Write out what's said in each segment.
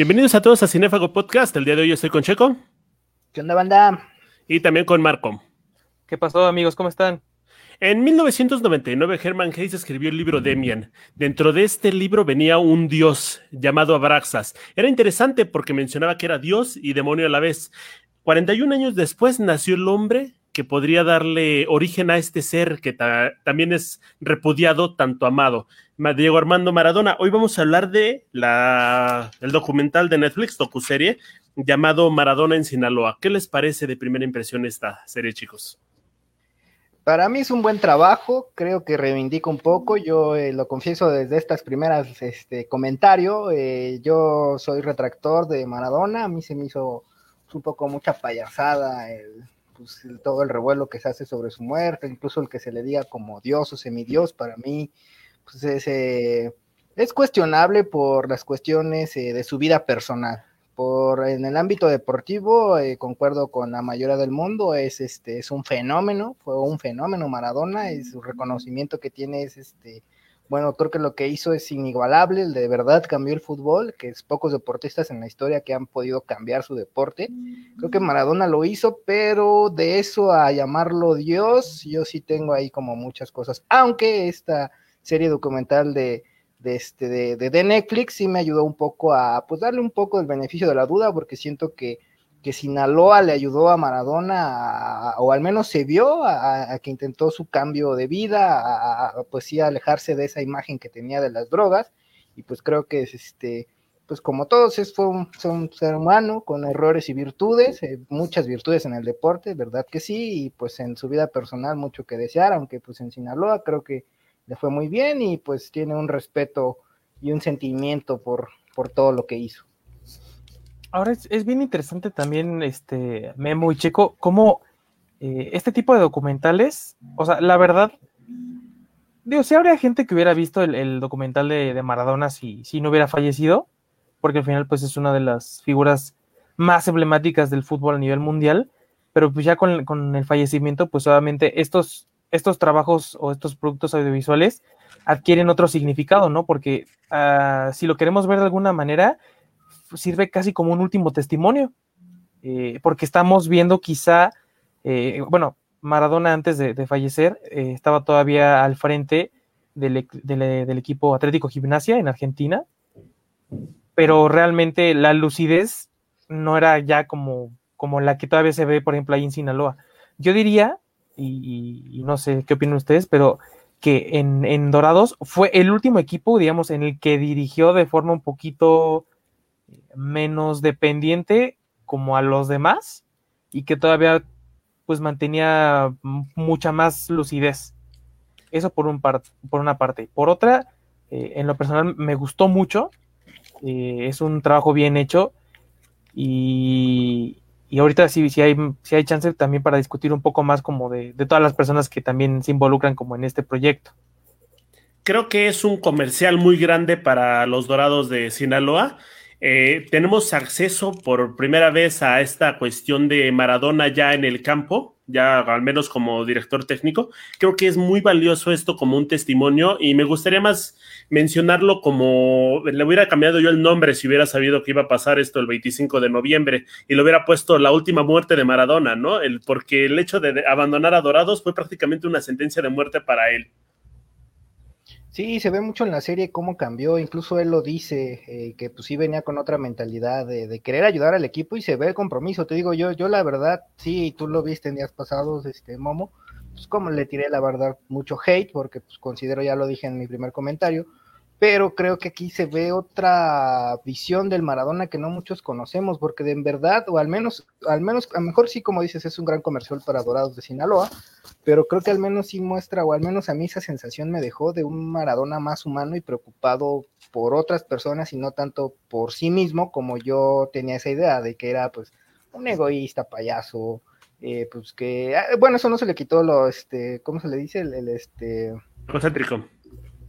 Bienvenidos a todos a Cinefago Podcast. El día de hoy estoy con Checo. ¿Qué onda, banda? Y también con Marco. ¿Qué pasó, amigos? ¿Cómo están? En 1999, Herman Hayes escribió el libro Demian. Dentro de este libro venía un dios llamado Abraxas. Era interesante porque mencionaba que era dios y demonio a la vez. 41 años después nació el hombre que podría darle origen a este ser que también es repudiado, tanto amado. Diego Armando Maradona. Hoy vamos a hablar de la, el documental de Netflix, docuserie, llamado Maradona en Sinaloa. ¿Qué les parece de primera impresión esta serie, chicos? Para mí es un buen trabajo, creo que reivindica un poco, yo eh, lo confieso desde estas primeras este, comentarios, eh, yo soy retractor de Maradona, a mí se me hizo un poco mucha payasada el, pues, todo el revuelo que se hace sobre su muerte, incluso el que se le diga como Dios o semidios, para mí pues es, eh, es cuestionable por las cuestiones eh, de su vida personal. Por, en el ámbito deportivo, eh, concuerdo con la mayoría del mundo, es, este, es un fenómeno, fue un fenómeno Maradona, y su reconocimiento que tiene es este, bueno, creo que lo que hizo es inigualable, de verdad cambió el fútbol, que es pocos deportistas en la historia que han podido cambiar su deporte. Creo que Maradona lo hizo, pero de eso a llamarlo Dios, yo sí tengo ahí como muchas cosas, aunque esta serie documental de, de, este, de, de Netflix sí me ayudó un poco a, pues darle un poco el beneficio de la duda, porque siento que que Sinaloa le ayudó a Maradona, o al menos se vio a, que intentó su cambio de vida, a, pues sí, alejarse de esa imagen que tenía de las drogas, y pues creo que es este, pues como todos, es, fue un, ser humano con errores y virtudes, eh, muchas virtudes en el deporte, verdad que sí, y pues en su vida personal mucho que desear, aunque pues en Sinaloa creo que le fue muy bien y pues tiene un respeto y un sentimiento por, por todo lo que hizo. Ahora es, bien interesante también, este, Memo y Checo, cómo eh, este tipo de documentales, o sea, la verdad, digo, si habría gente que hubiera visto el, documental de, Maradona si, si, no hubiera fallecido, porque al final pues es una de las figuras más emblemáticas del fútbol a nivel mundial, pero pues ya con, el fallecimiento, pues obviamente estos, estos trabajos o estos productos audiovisuales adquieren otro significado, ¿no? Porque ah, si lo queremos ver de alguna manera, sirve casi como un último testimonio, eh, porque estamos viendo quizá, eh, bueno, Maradona antes de, fallecer eh, estaba todavía al frente del, equipo Atlético Gimnasia en Argentina, pero realmente la lucidez no era ya como, como la que todavía se ve, por ejemplo, ahí en Sinaloa. Yo diría, y, no sé qué opinan ustedes, pero que en, en, Dorados fue el último equipo, digamos, en el que dirigió de forma un poquito menos dependiente como a los demás y que todavía pues mantenía mucha más lucidez. Eso por, un por una parte. Por otra, eh, en lo personal me gustó mucho. Eh, es un trabajo bien hecho. Y, y ahorita sí, hay, sí hay chance también para discutir un poco más como de, de todas las personas que también se involucran como en este proyecto. Creo que es un comercial muy grande para los Dorados de Sinaloa eh, tenemos acceso por primera vez a esta cuestión de Maradona ya en el campo, ya al menos como director técnico. Creo que es muy valioso esto como un testimonio y me gustaría más mencionarlo como, le hubiera cambiado yo el nombre si hubiera sabido que iba a pasar esto el 25 de noviembre y le hubiera puesto la última muerte de Maradona, ¿no? Porque el hecho de abandonar a Dorados fue prácticamente una sentencia de muerte para él. Sí, se ve mucho en la serie cómo cambió, incluso él lo dice, eh, que pues sí venía con otra mentalidad de, querer ayudar al equipo y se ve el compromiso, te digo yo, yo la verdad, sí, tú lo viste en días pasados, este Momo, pues como le tiré la verdad mucho hate, porque pues considero, ya lo dije en mi primer comentario, pero creo que aquí se ve otra visión del Maradona que no muchos conocemos, porque de en verdad, o al menos, al menos, a lo mejor sí, como dices, es un gran comercial para Dorados de Sinaloa, pero creo que al menos sí muestra, o al menos a mí esa sensación me dejó de un Maradona más humano y preocupado por otras personas y no tanto por sí mismo, como yo tenía esa idea de que era pues un egoísta, payaso, eh, pues que, ah, bueno, eso no se le quitó lo, este, ¿cómo se le dice? El, el este... Concéntrico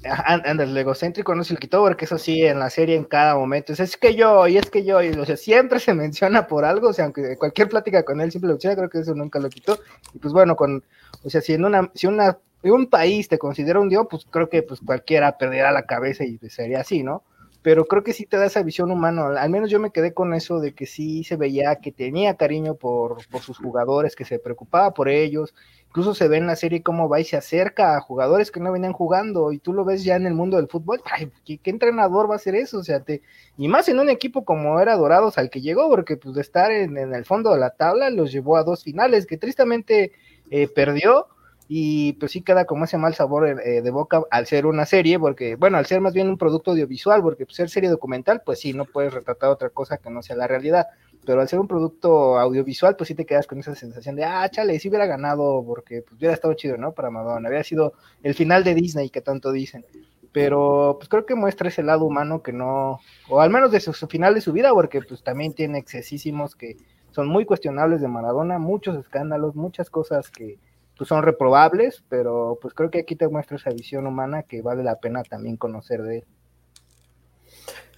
anda, el egocéntrico no se lo quitó, porque eso sí, en la serie en cada momento, es, que yo, y es que yo, y, o sea, siempre se menciona por algo, o sea, aunque cualquier plática con él siempre lo menciona, creo que eso nunca lo quitó, y pues bueno, con, o sea, si en una, si una, un país te considera un dios, pues creo que pues cualquiera perderá la cabeza y sería así, ¿no? pero creo que sí te da esa visión humana. Al menos yo me quedé con eso de que sí se veía que tenía cariño por, por sus jugadores, que se preocupaba por ellos. Incluso se ve en la serie cómo va y se acerca a jugadores que no venían jugando y tú lo ves ya en el mundo del fútbol. Ay, ¿qué, entrenador va a hacer eso? O sea, te, y más en un equipo como era Dorados al que llegó, porque pues de estar en, el fondo de la tabla los llevó a dos finales que tristemente eh, perdió y pues sí queda como ese mal sabor eh, de boca al ser una serie, porque, bueno, al ser más bien un producto audiovisual, porque pues, ser serie documental, pues sí, no puedes retratar otra cosa que no sea la realidad, pero al ser un producto audiovisual, pues sí te quedas con esa sensación de, ah, chale, si hubiera ganado, porque pues hubiera estado chido, ¿no? Para Madonna, había sido el final de Disney que tanto dicen, pero pues creo que muestra ese lado humano que no, o al menos de su, su final de su vida, porque pues también tiene excesísimos que son muy cuestionables de Maradona, muchos escándalos, muchas cosas que pues son reprobables, pero pues creo que aquí te muestra esa visión humana que vale la pena también conocer de él.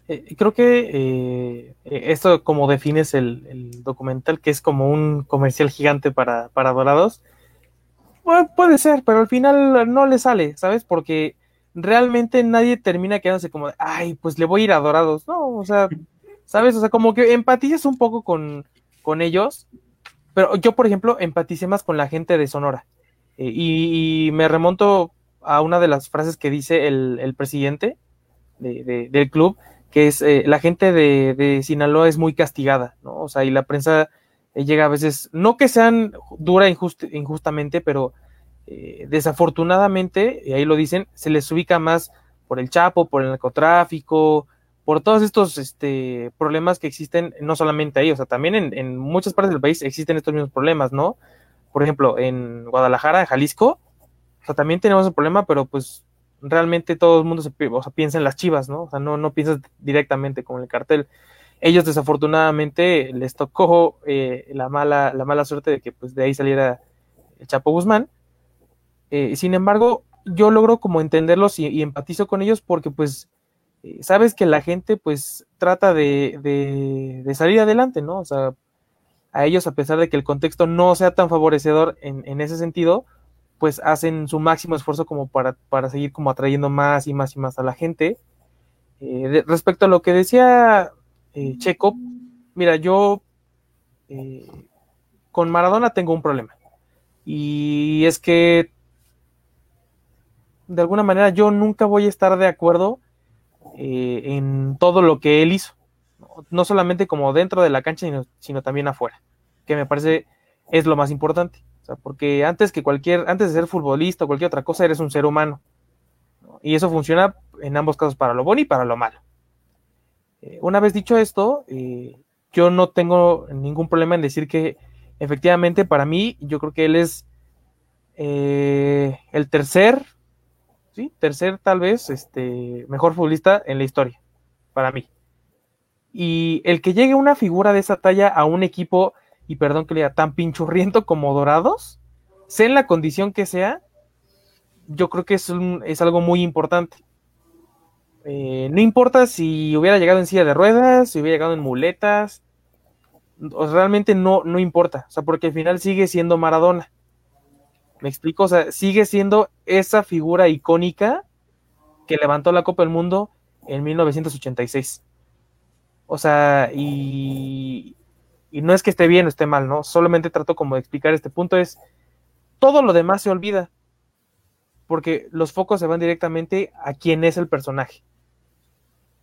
Eh, creo que eh, esto como defines el, documental, que es como un comercial gigante para, para Dorados, puede ser, pero al final no le sale, ¿sabes? Porque realmente nadie termina quedándose como, ay, pues le voy a ir a Dorados, ¿no? O sea, ¿sabes? O sea, como que empatizas un poco con, con ellos, pero yo, por ejemplo, empaticé más con la gente de Sonora. Eh, y, me remonto a una de las frases que dice el, presidente del club, que es eh, la gente de, Sinaloa es muy castigada, ¿no? O sea, y la prensa eh, llega a veces, no que sean dura injustamente, pero desafortunadamente, y ahí lo dicen, se les ubica más por el Chapo, por el narcotráfico, por todos estos este, problemas que existen, no solamente ahí, o sea, también en, muchas partes del país existen estos mismos problemas, ¿no? Por ejemplo, en Guadalajara, en Jalisco, o sea, también tenemos el problema, pero pues realmente todo el mundo se, piensa en las chivas, ¿no? O sea, no, no piensas directamente con el cartel. Ellos desafortunadamente les tocó eh, la, mala, la mala suerte de que pues de ahí saliera el Chapo Guzmán. Eh, sin embargo, yo logro como entenderlos y empatizo con ellos porque pues eh, sabes que la gente pues trata de, de, salir adelante, ¿no? O sea, a ellos, a pesar de que el contexto no sea tan favorecedor en, en ese sentido, pues hacen su máximo esfuerzo como para, para, seguir como atrayendo más y más y más a la gente. Eh, respecto a lo que decía eh, Checo, mira, yo con Maradona tengo un problema. Y es que de alguna manera yo nunca voy a estar de acuerdo eh, en todo lo que él hizo, no solamente como dentro de la cancha, sino, también afuera, que me parece es lo más importante, o sea, porque antes que cualquier, antes de ser futbolista o cualquier otra cosa, eres un ser humano, y eso funciona en ambos casos para lo bueno y para lo malo. Eh, una vez dicho esto, eh, yo no tengo ningún problema en decir que efectivamente para mí, yo creo que él es el tercer sí, tercer tal vez, este, mejor futbolista en la historia, para mí. Y el que llegue una figura de esa talla a un equipo, y perdón que le diga, tan pinchurriento como Dorados, sea en la condición que sea, yo creo que es, es algo muy importante. Eh, no importa si hubiera llegado en silla de ruedas, si hubiera llegado en muletas, realmente no, no importa, o sea, porque al final sigue siendo Maradona. Me explico, o sea, sigue siendo esa figura icónica que levantó la Copa del Mundo en 1986. O sea, y, y no es que esté bien o esté mal, ¿no? Solamente trato como de explicar este punto, es todo lo demás se olvida, porque los focos se van directamente a quién es el personaje.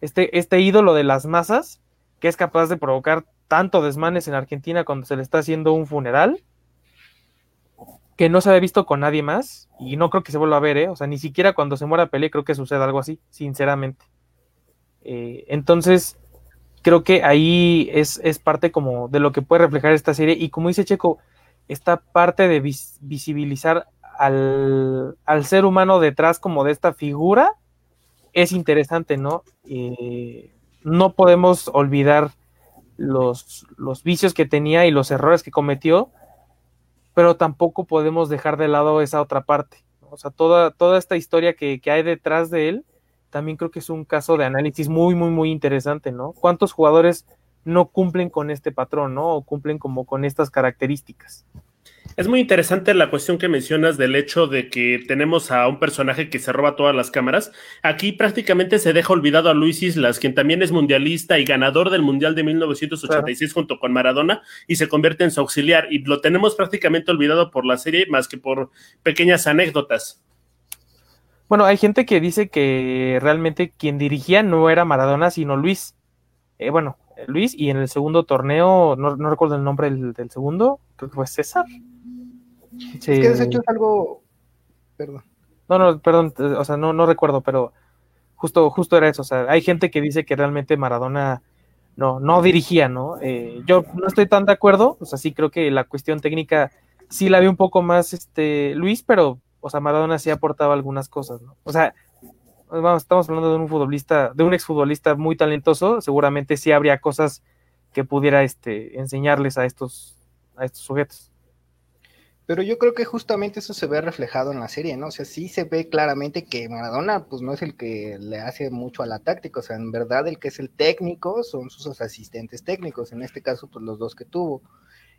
Este, este ídolo de las masas, que es capaz de provocar tanto desmanes en Argentina cuando se le está haciendo un funeral, que no se había visto con nadie más y no creo que se vuelva a ver, ¿eh? O sea, ni siquiera cuando se muera Pelé creo que suceda algo así, sinceramente. Eh, entonces, creo que ahí es, parte como de lo que puede reflejar esta serie y como dice Checo, esta parte de visibilizar al, ser humano detrás como de esta figura es interesante, ¿no? Eh, no podemos olvidar los, los vicios que tenía y los errores que cometió, pero tampoco podemos dejar de lado esa otra parte. O sea, toda, toda esta historia que, hay detrás de él, también creo que es un caso de análisis muy, muy, muy interesante, ¿no? ¿Cuántos jugadores no cumplen con este patrón, ¿no? O cumplen como con estas características. Es muy interesante la cuestión que mencionas del hecho de que tenemos a un personaje que se roba todas las cámaras. Aquí prácticamente se deja olvidado a Luis Islas, quien también es mundialista y ganador del Mundial de 1986 junto con Maradona y se convierte en su auxiliar. Y lo tenemos prácticamente olvidado por la serie más que por pequeñas anécdotas. Bueno, hay gente que dice que realmente quien dirigía no era Maradona, sino Luis. Eh, bueno, Luis, y en el segundo torneo, no, recuerdo el nombre del, del segundo, creo que fue César. Es que de hecho es algo. Perdón. No, no, perdón, o sea, no, no recuerdo, pero justo, justo era eso. O sea, hay gente que dice que realmente Maradona no, no dirigía, ¿no? Eh, yo no estoy tan de acuerdo, o sea, sí creo que la cuestión técnica sí la vi un poco más este Luis, pero, o sea, Maradona sí aportaba algunas cosas, ¿no? O sea, vamos, estamos hablando de un futbolista, de un exfutbolista muy talentoso, seguramente sí habría cosas que pudiera este, enseñarles a estos, a estos sujetos. Pero yo creo que justamente eso se ve reflejado en la serie, ¿no? O sea, sí se ve claramente que Maradona, pues no es el que le hace mucho a la táctica, o sea, en verdad el que es el técnico son sus asistentes técnicos, en este caso, pues los dos que tuvo.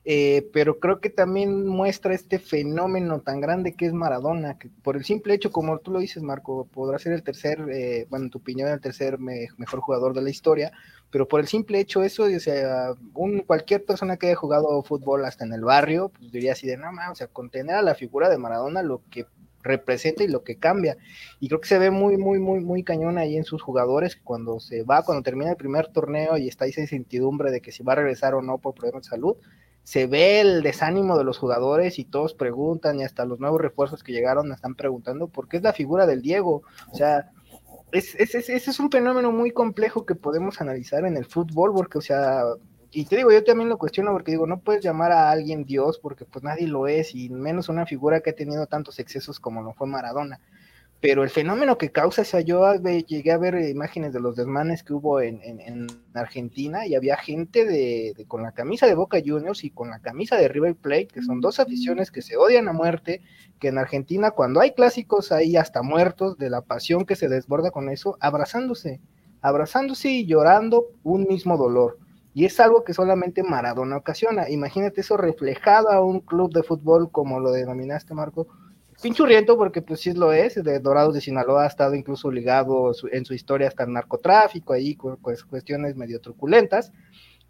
Eh, pero creo que también muestra este fenómeno tan grande que es Maradona, que por el simple hecho, como tú lo dices, Marco, podrá ser el tercer, eh, bueno, en tu opinión, el tercer mejor jugador de la historia, pero por el simple hecho eso, o sea, un, cualquier persona que haya jugado fútbol hasta en el barrio, pues diría así de, no, o sea, contener a la figura de Maradona lo que representa y lo que cambia. Y creo que se ve muy, muy, muy, muy cañón ahí en sus jugadores cuando se va, cuando termina el primer torneo y está esa incertidumbre de que si va a regresar o no por problemas de salud, se ve el desánimo de los jugadores y todos preguntan y hasta los nuevos refuerzos que llegaron están preguntando por qué es la figura del Diego. O sea, ese es, es, es, un fenómeno muy complejo que podemos analizar en el fútbol, porque, o sea, y te digo, yo también lo cuestiono porque digo, no puedes llamar a alguien Dios porque pues nadie lo es, y menos una figura que ha tenido tantos excesos como lo fue Maradona pero el fenómeno que causa, o sea, yo llegué a ver imágenes de los desmanes que hubo en, Argentina y había gente de, con la camisa de Boca Juniors y con la camisa de River Plate, que son dos aficiones que se odian a muerte, que en Argentina cuando hay clásicos hay hasta muertos de la pasión que se desborda con eso, abrazándose, abrazándose y llorando un mismo dolor. Y es algo que solamente Maradona ocasiona. Imagínate eso reflejado a un club de fútbol como lo denominaste, Marco, pinchurriento porque pues sí lo es, de Dorados de Sinaloa ha estado incluso ligado en su historia hasta el narcotráfico, ahí con, cuestiones medio truculentas,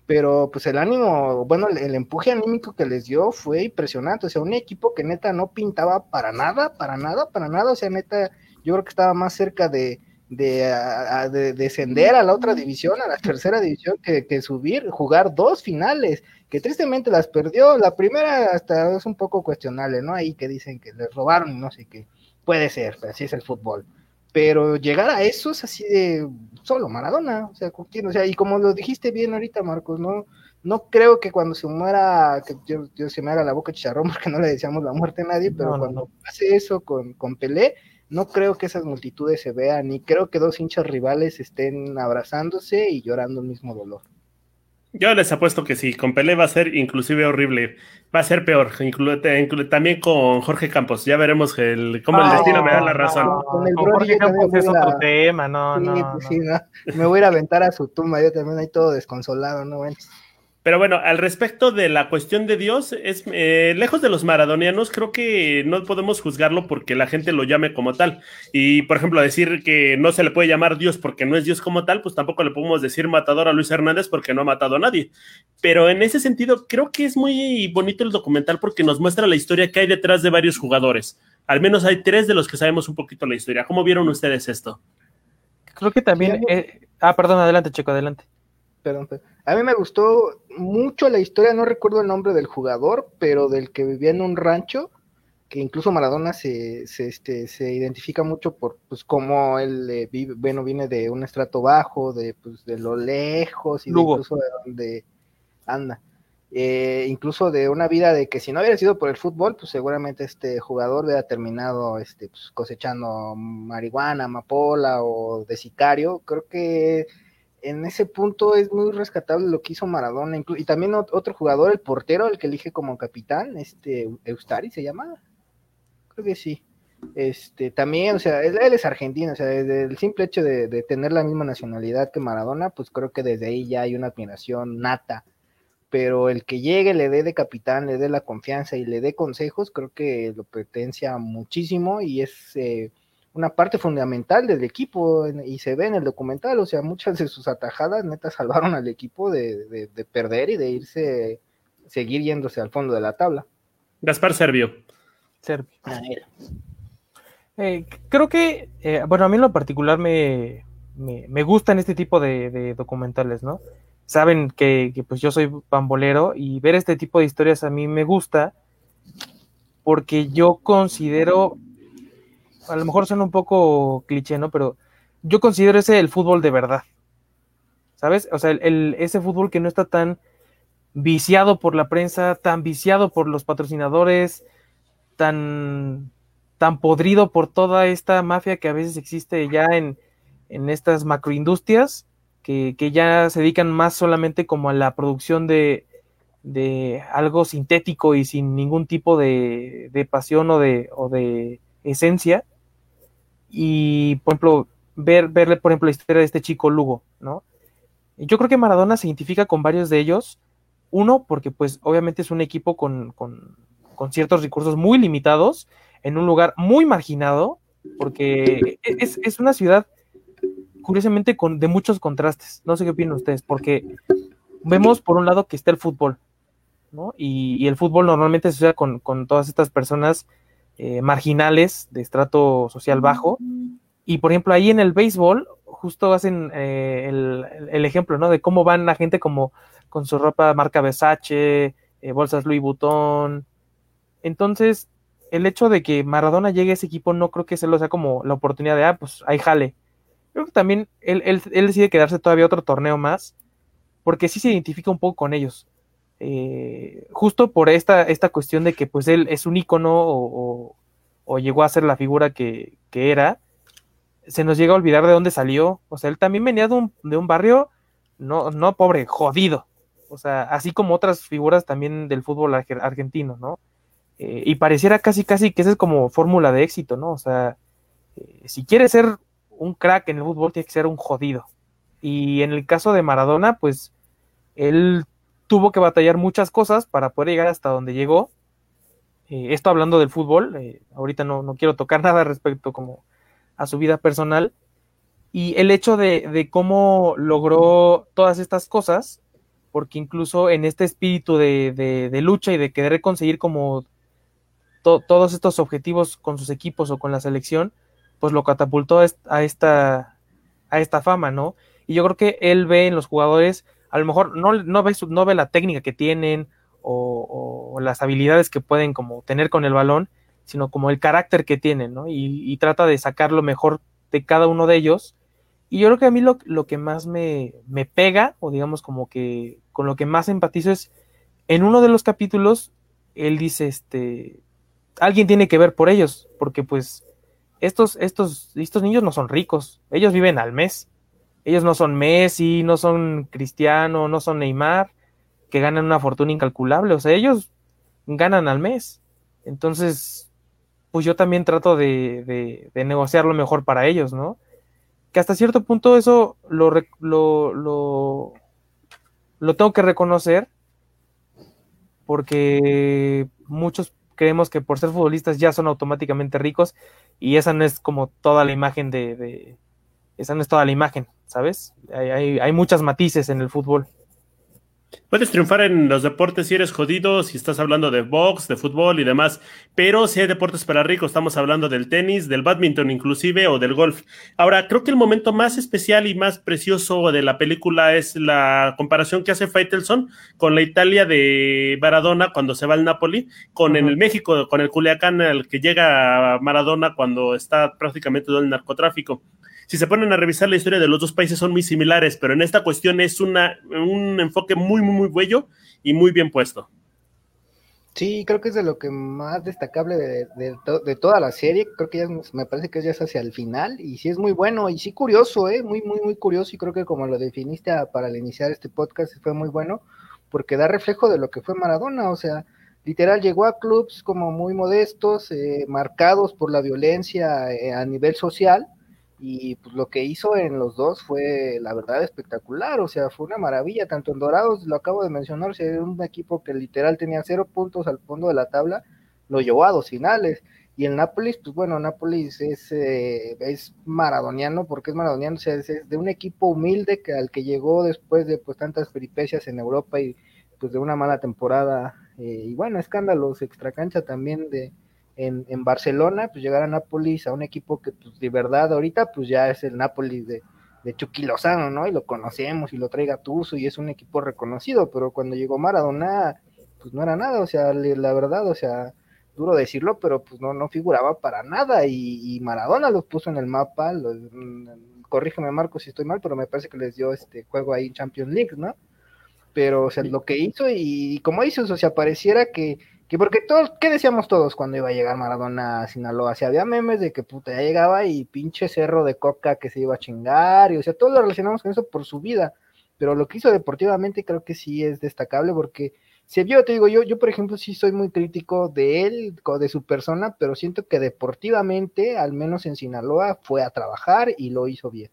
pero pues el ánimo, bueno, el, empuje anímico que les dio fue impresionante, o sea, un equipo que neta no pintaba para nada, para nada, para nada, o sea, neta, yo creo que estaba más cerca de, de, descender a la otra división, a la tercera división, que, que subir, jugar dos finales que tristemente las perdió. La primera hasta es un poco cuestionable, ¿no? Ahí que dicen que les robaron y no sé qué. Puede ser, así es el fútbol. Pero llegar a eso es así de solo Maradona, o sea, o sea, y como lo dijiste bien ahorita, Marcos, no, no creo que cuando se muera, que yo, se me haga la boca chicharrón porque no le deseamos la muerte a nadie, pero cuando hace eso con, con Pelé, no creo que esas multitudes se vean, ni creo que dos hinchas rivales estén abrazándose y llorando el mismo dolor. Yo les apuesto que sí, con Pelé va a ser inclusive horrible, va a ser peor, también con Jorge Campos, ya veremos el, cómo el destino me da la razón. con el Jorge Campos es otro tema, no, no, pues Me voy a ir a aventar a su tumba, yo también ahí todo desconsolado, ¿no? Bueno. Pero bueno, al respecto de la cuestión de Dios, es eh, lejos de los maradonianos, creo que no podemos juzgarlo porque la gente lo llame como tal. Y por ejemplo, decir que no se le puede llamar Dios porque no es Dios como tal, pues tampoco le podemos decir matador a Luis Hernández porque no ha matado a nadie. Pero en ese sentido, creo que es muy bonito el documental porque nos muestra la historia que hay detrás de varios jugadores. Al menos hay tres de los que sabemos un poquito la historia. ¿Cómo vieron ustedes esto? Creo que también. Eh, ah, perdón, adelante, Checo, adelante. Perdón, perdón. A mí me gustó mucho la historia, no recuerdo el nombre del jugador, pero del que vivía en un rancho, que incluso Maradona se, se, este, se identifica mucho por pues cómo él eh, vive, bueno, viene de un estrato bajo, de pues de lo lejos y incluso de donde anda. Eh, incluso de una vida de que si no hubiera sido por el fútbol, pues seguramente este jugador hubiera terminado este, pues, cosechando marihuana, amapola o de sicario. Creo que en ese punto es muy rescatable lo que hizo Maradona y también otro jugador, el portero, el que elige como capitán, este Eustari se llama, creo que sí. Este, también, o sea, él, es argentino, o sea, desde el simple hecho de, tener la misma nacionalidad que Maradona, pues creo que desde ahí ya hay una admiración nata pero el que llegue, le dé de capitán, le dé la confianza y le dé consejos, creo que lo potencia muchísimo y es eh, una parte fundamental del equipo y se ve en el documental, o sea, muchas de sus atajadas neta salvaron al equipo de, perder y de irse, seguir yéndose al fondo de la tabla. Gaspar Servio. Servio. Eh, creo que, eh, bueno, a mí en lo particular me, me, gustan este tipo de documentales, ¿no? saben que, pues yo soy bambolero y ver este tipo de historias a mí me gusta porque yo considero, a lo mejor suena un poco cliché, ¿no? Pero yo considero ese el fútbol de verdad, ¿sabes? O sea, el, ese fútbol que no está tan viciado por la prensa, tan viciado por los patrocinadores, tan, tan podrido por toda esta mafia que a veces existe ya en, en estas macroindustrias que, ya se dedican más solamente como a la producción de, algo sintético y sin ningún tipo de, pasión o de, o de esencia. Y, por ejemplo, ver, verle, por ejemplo, la historia de este chico Lugo, ¿no? Yo creo que Maradona se identifica con varios de ellos. Uno, porque pues obviamente es un equipo con, con, con ciertos recursos muy limitados, en un lugar muy marginado, porque es, es una ciudad curiosamente con, de muchos contrastes. No sé qué opinan ustedes, porque vemos por un lado que está el fútbol, ¿no? Y, el fútbol normalmente se usa con, todas estas personas eh, marginales de estrato social bajo. Y por ejemplo, ahí en el béisbol, justo hacen eh, el, ejemplo, ¿no? De cómo van la gente como con su ropa marca Versace, eh, bolsas Louis Vuitton. Entonces, el hecho de que Maradona llegue a ese equipo no creo que se lo sea como la oportunidad de, ah, pues ahí jale, Creo que también él, él, decide quedarse todavía otro torneo más, porque sí se identifica un poco con ellos. Eh, justo por esta, esta cuestión de que pues él es un ícono o, llegó a ser la figura que, era, se nos llega a olvidar de dónde salió. O sea, él también venía de un, de un barrio, no, no pobre, jodido. O sea, así como otras figuras también del fútbol argentino, ¿no? Eh, y pareciera casi, casi que esa es como fórmula de éxito, ¿no? O sea, eh, si quieres ser un crack en el fútbol tiene que ser un jodido. Y en el caso de Maradona, pues él tuvo que batallar muchas cosas para poder llegar hasta donde llegó. Eh, esto hablando del fútbol, eh, ahorita no, no, quiero tocar nada respecto como a su vida personal. Y el hecho de, cómo logró todas estas cosas, porque incluso en este espíritu de, lucha y de querer conseguir como todos estos objetivos con sus equipos o con la selección, pues lo catapultó a esta, a esta fama, ¿no? Y yo creo que él ve en los jugadores, a lo mejor no, no, ve, no ve la técnica que tienen o, las habilidades que pueden como tener con el balón, sino como el carácter que tienen, ¿no? Y, trata de sacar lo mejor de cada uno de ellos. Y yo creo que a mí lo, lo que más me, me, pega, o digamos como que con lo que más empatizo es, en uno de los capítulos, él dice, este, alguien tiene que ver por ellos, porque pues estos, estos, estos niños no son ricos, ellos viven al mes. Ellos no son Messi, no son Cristiano, no son Neymar, que ganan una fortuna incalculable. O sea, ellos ganan al mes. Entonces, pues yo también trato de, negociar lo mejor para ellos, ¿no? Que hasta cierto punto eso lo, lo, lo tengo que reconocer porque muchos creemos que por ser futbolistas ya son automáticamente ricos y esa no es como toda la imagen de, esa no es toda la imagen, ¿sabes? Hay, hay muchas matices en el fútbol. Puedes triunfar en los deportes si eres jodido, si estás hablando de box, de fútbol y demás, pero si hay deportes para ricos, estamos hablando del tenis, del badminton inclusive o del golf. Ahora, creo que el momento más especial y más precioso de la película es la comparación que hace Faitelson con la Italia de Maradona cuando se va al Napoli, con en el México, con el Culiacán al que llega Maradona cuando está prácticamente todo el narcotráfico si se ponen a revisar la historia de los dos países son muy similares, pero en esta cuestión es una, un enfoque muy, muy, muy bello y muy bien puesto. Sí, creo que es de lo que más destacable de, toda la serie. Creo que ya me parece que ya es hacia el final y sí es muy bueno y sí curioso, ¿eh? muy, muy, muy curioso y creo que como lo definiste para iniciar este podcast fue muy bueno porque da reflejo de lo que fue Maradona, o sea, literal llegó a clubs como muy modestos, eh, marcados por la violencia eh, a nivel social y pues lo que hizo en los dos fue la verdad espectacular, o sea, fue una maravilla, tanto en Dorados, lo acabo de mencionar, si era un equipo que literal tenía cero puntos al fondo de la tabla, lo llevó a dos finales, y el Nápoles, pues bueno, Nápoles es, eh, es maradoniano, porque es maradoniano, o sea, es, de un equipo humilde que al que llegó después de pues tantas peripecias en Europa y pues de una mala temporada, eh, y bueno, escándalos extracancha también de en, en, Barcelona, pues llegar a Nápoles, a un equipo que pues de verdad ahorita pues ya es el Nápoles de, de Chucky Lozano, ¿no? Y lo conocemos y lo traiga Tuzo y es un equipo reconocido, pero cuando llegó Maradona, pues no era nada, o sea, la verdad, o sea, duro decirlo, pero pues no, no figuraba para nada y, Maradona los puso en el mapa, mm, corrígeme Marco si estoy mal, pero me parece que les dio este juego ahí en Champions League, ¿no? Pero, o sea, lo que hizo y, como dices, o sea, pareciera que, que porque todos, ¿qué decíamos todos cuando iba a llegar Maradona a Sinaloa? Si había memes de que puta, ya llegaba y pinche cerro de coca que se iba a chingar, y o sea, todos lo relacionamos con eso por su vida, pero lo que hizo deportivamente creo que sí es destacable porque se vio, te digo, yo, yo por ejemplo sí soy muy crítico de él, de su persona, pero siento que deportivamente, al menos en Sinaloa, fue a trabajar y lo hizo bien.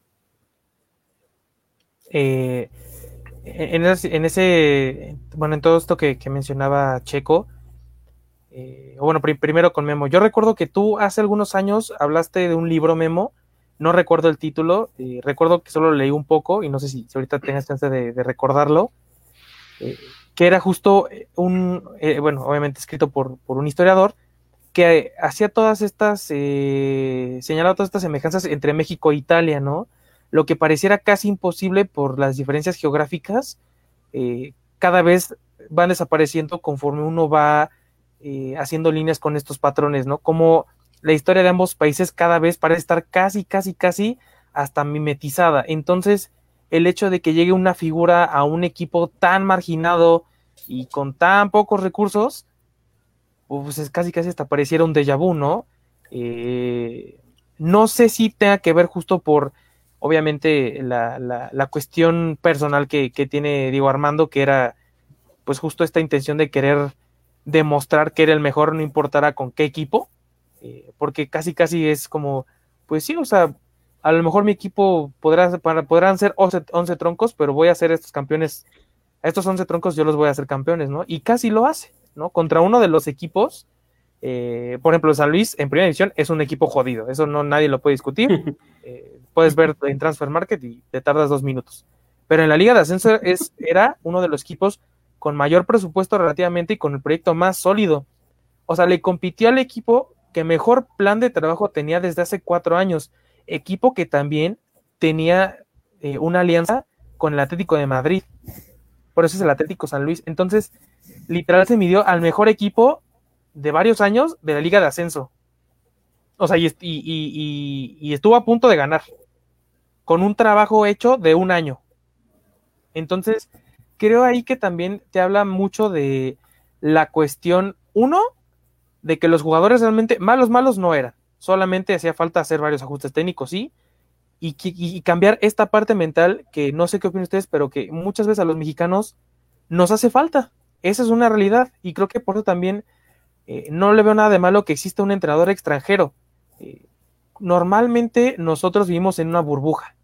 Eh, en, ese, bueno, en todo esto que, mencionaba Checo, eh, bueno, primero con Memo, yo recuerdo que tú hace algunos años hablaste de un libro Memo, no recuerdo el título, eh, recuerdo que solo leí un poco y no sé si, ahorita tengas chance de, recordarlo. Que era justo eh, un, eh, bueno, obviamente escrito por, un historiador, que hacía todas estas, eh, señalaba todas estas semejanzas entre México e Italia, ¿no? Lo que pareciera casi imposible por las diferencias geográficas, cada vez van desapareciendo conforme uno va haciendo líneas con estos patrones, ¿no? Como la historia de ambos países cada vez parece estar casi, casi, casi hasta mimetizada. Entonces, el hecho de que llegue una figura a un equipo tan marginado y con tan pocos recursos, pues es casi casi hasta pareciera un déjà vu, ¿no? Eh, no sé si tenga que ver justo por, obviamente, la, la, cuestión personal que, tiene Diego Armando, que era pues justo esta intención de querer demostrar que era el mejor, no importara con qué equipo, eh, porque casi casi es como, pues sí, o sea, a lo mejor mi equipo podrá, podrán ser 11, troncos, pero voy a ser estos campeones, a estos 11 troncos yo los voy a hacer campeones, ¿no? Y casi lo hace, ¿no? Contra uno de los equipos, eh, por ejemplo, San Luis en primera división es un equipo jodido, eso no nadie lo puede discutir. Eh, puedes ver en Transfer Market y te tardas dos minutos. Pero en la Liga de Ascenso es, era uno de los equipos con mayor presupuesto relativamente y con el proyecto más sólido. O sea, le compitió al equipo que mejor plan de trabajo tenía desde hace cuatro años equipo que también tenía eh, una alianza con el Atlético de Madrid. Por eso es el Atlético San Luis. Entonces, literal se midió al mejor equipo de varios años de la Liga de Ascenso. O sea, y, y, estuvo a punto de ganar. Con un trabajo hecho de un año. Entonces, creo ahí que también te habla mucho de la cuestión, uno, de que los jugadores realmente malos, malos no eran solamente hacía falta hacer varios ajustes técnicos, sí, y, cambiar esta parte mental que no sé qué opinan ustedes, pero que muchas veces a los mexicanos nos hace falta. Esa es una realidad y creo que por eso también eh, no le veo nada de malo que exista un entrenador extranjero. Eh, normalmente nosotros vivimos en una burbuja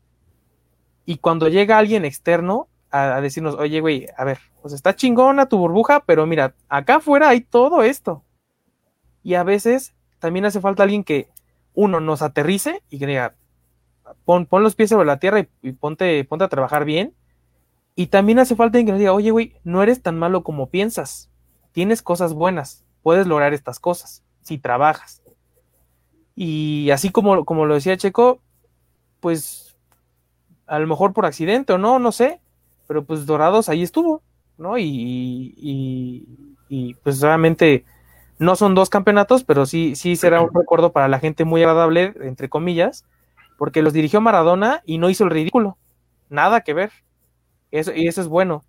y cuando llega alguien externo a, decirnos, oye, güey, a ver, pues está chingona tu burbuja, pero mira, acá afuera hay todo esto. Y a veces también hace falta alguien que, uno, nos aterrice y que diga, pon, los pies sobre la tierra y, ponte, ponte a trabajar bien. Y también hace falta alguien que nos diga, oye, güey, no eres tan malo como piensas. Tienes cosas buenas. Puedes lograr estas cosas si trabajas. Y así como, como lo decía Checo, pues a lo mejor por accidente o no, no sé, pero pues Dorados ahí estuvo, ¿no? Y, y, y pues realmente no son dos campeonatos, pero sí, sí será un recuerdo para la gente muy agradable, entre comillas, porque los dirigió Maradona y no hizo el ridículo. Nada que ver. Eso, y eso es bueno.